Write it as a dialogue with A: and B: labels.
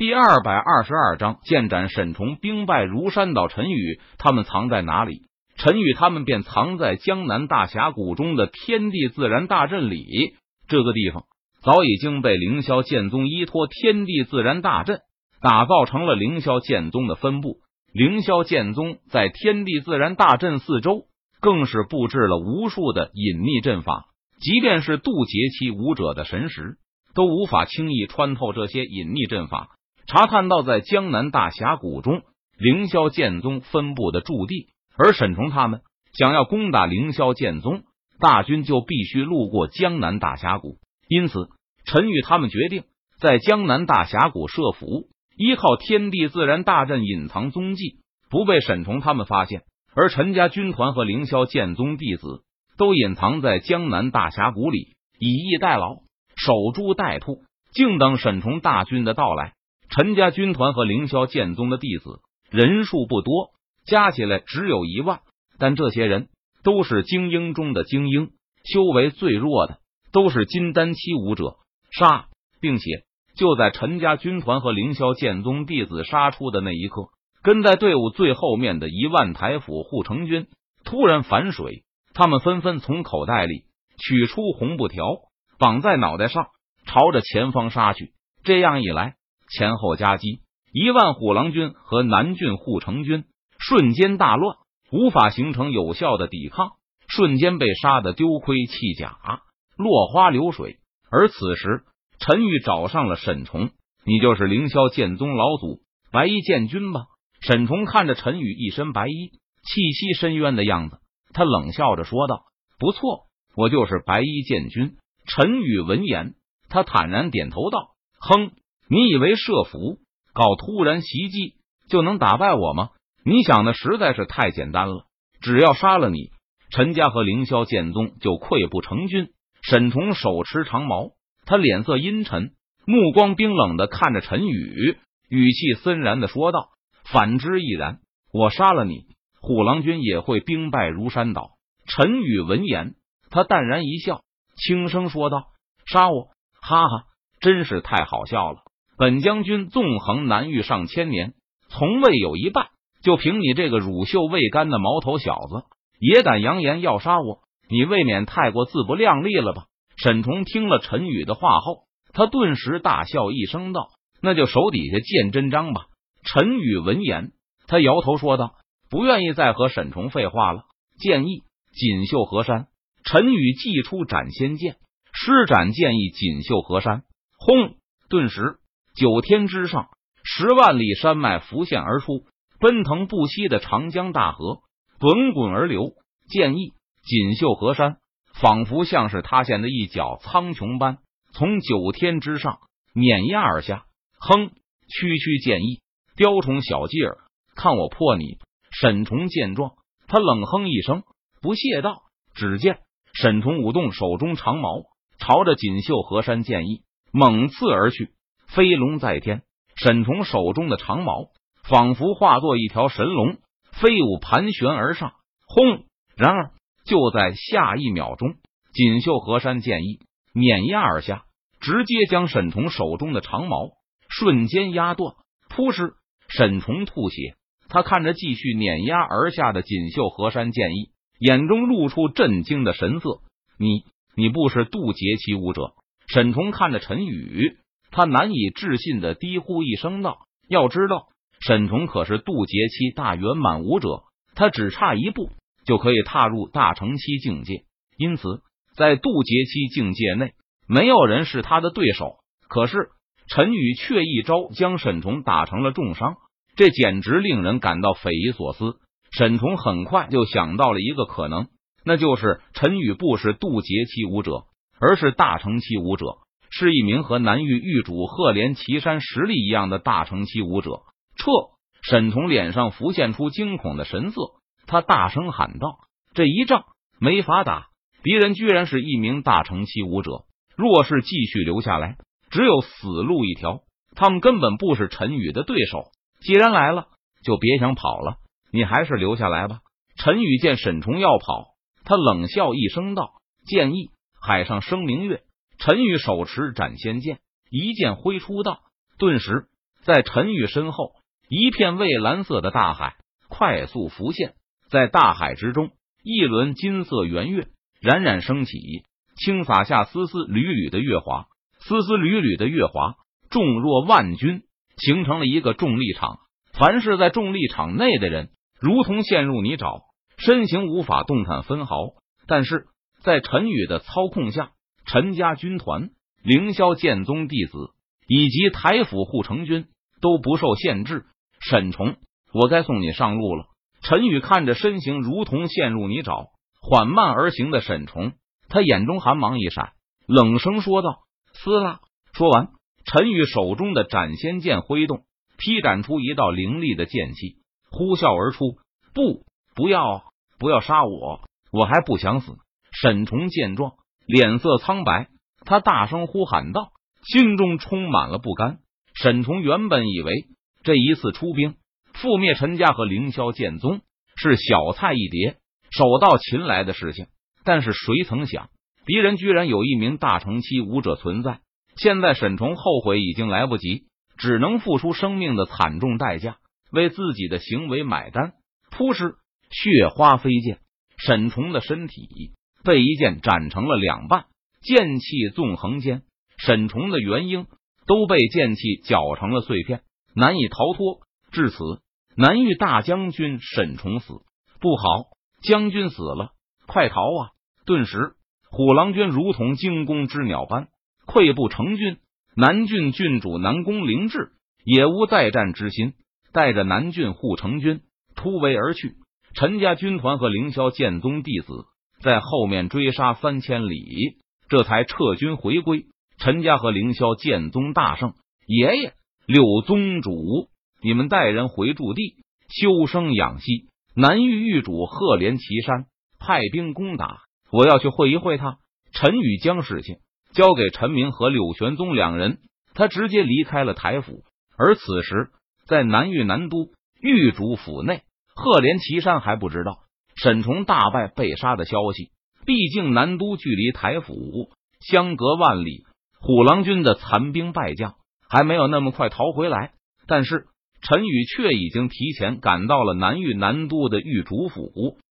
A: 第二百二十二章，剑斩沈崇，兵败如山倒。陈宇他们藏在哪里？陈宇他们便藏在江南大峡谷中的天地自然大阵里。这个地方早已经被凌霄剑宗依托天地自然大阵打造成了凌霄剑宗的分部。凌霄剑宗在天地自然大阵四周更是布置了无数的隐匿阵法，即便是渡劫期武者的神识都无法轻易穿透这些隐匿阵法。查看到在江南大峡谷中凌霄剑宗分布的驻地，而沈崇他们想要攻打凌霄剑宗大军，就必须路过江南大峡谷。因此，陈宇他们决定在江南大峡谷设伏，依靠天地自然大阵隐藏踪迹，不被沈崇他们发现。而陈家军团和凌霄剑宗弟子都隐藏在江南大峡谷里，以逸待劳，守株待兔，静等沈崇大军的到来。陈家军团和凌霄剑宗的弟子人数不多，加起来只有一万，但这些人都是精英中的精英，修为最弱的都是金丹期武者。杀，并且就在陈家军团和凌霄剑宗弟子杀出的那一刻，跟在队伍最后面的一万台府护城军突然反水，他们纷纷从口袋里取出红布条，绑在脑袋上，朝着前方杀去。这样一来。前后夹击，一万虎狼军和南郡护城军瞬间大乱，无法形成有效的抵抗，瞬间被杀的丢盔弃甲，落花流水。而此时，陈玉找上了沈崇：“你就是凌霄剑宗老祖白衣剑君吧？”沈崇看着陈宇一身白衣，气息深渊的样子，他冷笑着说道：“不错，我就是白衣剑君。”陈宇闻言，他坦然点头道：“哼。”你以为设伏搞突然袭击就能打败我吗？你想的实在是太简单了。只要杀了你，陈家和凌霄剑宗就溃不成军。沈崇手持长矛，他脸色阴沉，目光冰冷的看着陈宇，语气森然的说道：“反之亦然。我杀了你，虎狼军也会兵败如山倒。”陈宇闻言，他淡然一笑，轻声说道：“杀我？哈哈，真是太好笑了。”本将军纵横南域上千年，从未有一败。就凭你这个乳臭未干的毛头小子，也敢扬言要杀我？你未免太过自不量力了吧？沈崇听了陈宇的话后，他顿时大笑一声道：“那就手底下见真章吧。”陈宇闻言，他摇头说道：“不愿意再和沈崇废话了。”建议锦绣河山。陈宇祭出斩仙剑，施展剑意锦绣河山。轰！顿时。九天之上，十万里山脉浮现而出，奔腾不息的长江大河滚滚而流。剑意锦绣河山，仿佛像是塌陷的一角苍穹般，从九天之上碾压而下。哼，区区剑意，雕虫小技儿，看我破你！沈崇见状，他冷哼一声，不屑道：“只见沈崇舞动手中长矛，朝着锦绣河山剑意猛刺而去。”飞龙在天，沈崇手中的长矛仿佛化作一条神龙，飞舞盘旋而上。轰！然而就在下一秒钟，锦绣河山剑意碾压而下，直接将沈崇手中的长矛瞬间压断。扑哧！沈崇吐血，他看着继续碾压而下的锦绣河山剑意，眼中露出震惊的神色。你，你不是渡劫期武者？沈崇看着陈宇。他难以置信的低呼一声道：“要知道，沈崇可是渡劫期大圆满武者，他只差一步就可以踏入大成期境界。因此，在渡劫期境界内，没有人是他的对手。可是，陈宇却一招将沈崇打成了重伤，这简直令人感到匪夷所思。沈崇很快就想到了一个可能，那就是陈宇不是渡劫期武者，而是大成期武者。”是一名和南域域主赫连岐山实力一样的大成期武者。撤！沈崇脸上浮现出惊恐的神色，他大声喊道：“这一仗没法打，敌人居然是一名大成期武者。若是继续留下来，只有死路一条。他们根本不是陈宇的对手。既然来了，就别想跑了。你还是留下来吧。”陈宇见沈崇要跑，他冷笑一声道：“建议海上生明月。”陈宇手持斩仙剑，一剑挥出道，顿时在陈宇身后，一片蔚蓝色的大海快速浮现，在大海之中，一轮金色圆月冉冉升起，轻洒下丝丝缕缕的月华，丝丝缕缕的月华重若万钧，形成了一个重力场。凡是在重力场内的人，如同陷入泥沼，身形无法动弹分毫。但是在陈宇的操控下，陈家军团、凌霄剑宗弟子以及台府护城军都不受限制。沈崇，我该送你上路了。陈宇看着身形如同陷入泥沼、缓慢而行的沈崇，他眼中寒芒一闪，冷声说道：“撕拉！”说完，陈宇手中的斩仙剑挥动。劈斩出一道凌厉的剑气，呼啸而出。不，不要，不要杀我！我还不想死。沈崇见状，脸色苍白，他大声呼喊道，心中充满了不甘。沈崇原本以为这一次出兵覆灭陈家和凌霄剑宗是小菜一碟、手到擒来的事情，但是谁曾想，敌人居然有一名大成期武者存在。现在沈崇后悔已经来不及。只能付出生命的惨重代价，为自己的行为买单。扑哧，血花飞溅，沈崇的身体被一剑斩成了两半，剑气纵横间，沈崇的元婴都被剑气搅成了碎片，难以逃脱。至此，南域大将军沈崇死不好，将军死了，快逃啊！顿时，虎狼军如同惊弓之鸟般溃不成军。南郡郡主南宫灵志也无再战之心，带着南郡护城军突围而去。陈家军团和凌霄剑宗弟子在后面追杀三千里，这才撤军回归。陈家和凌霄剑宗大胜。爷爷，六宗主，你们带人回驻地休生养息。南域域主赫连岐山派兵攻打，我要去会一会他。陈宇将事情。交给陈明和柳玄宗两人，他直接离开了台府。而此时，在南域南都狱主府内，赫连岐山还不知道沈崇大败被杀的消息。毕竟南都距离台府相隔万里，虎狼军的残兵败将还没有那么快逃回来。但是陈宇却已经提前赶到了南域南都的御主府。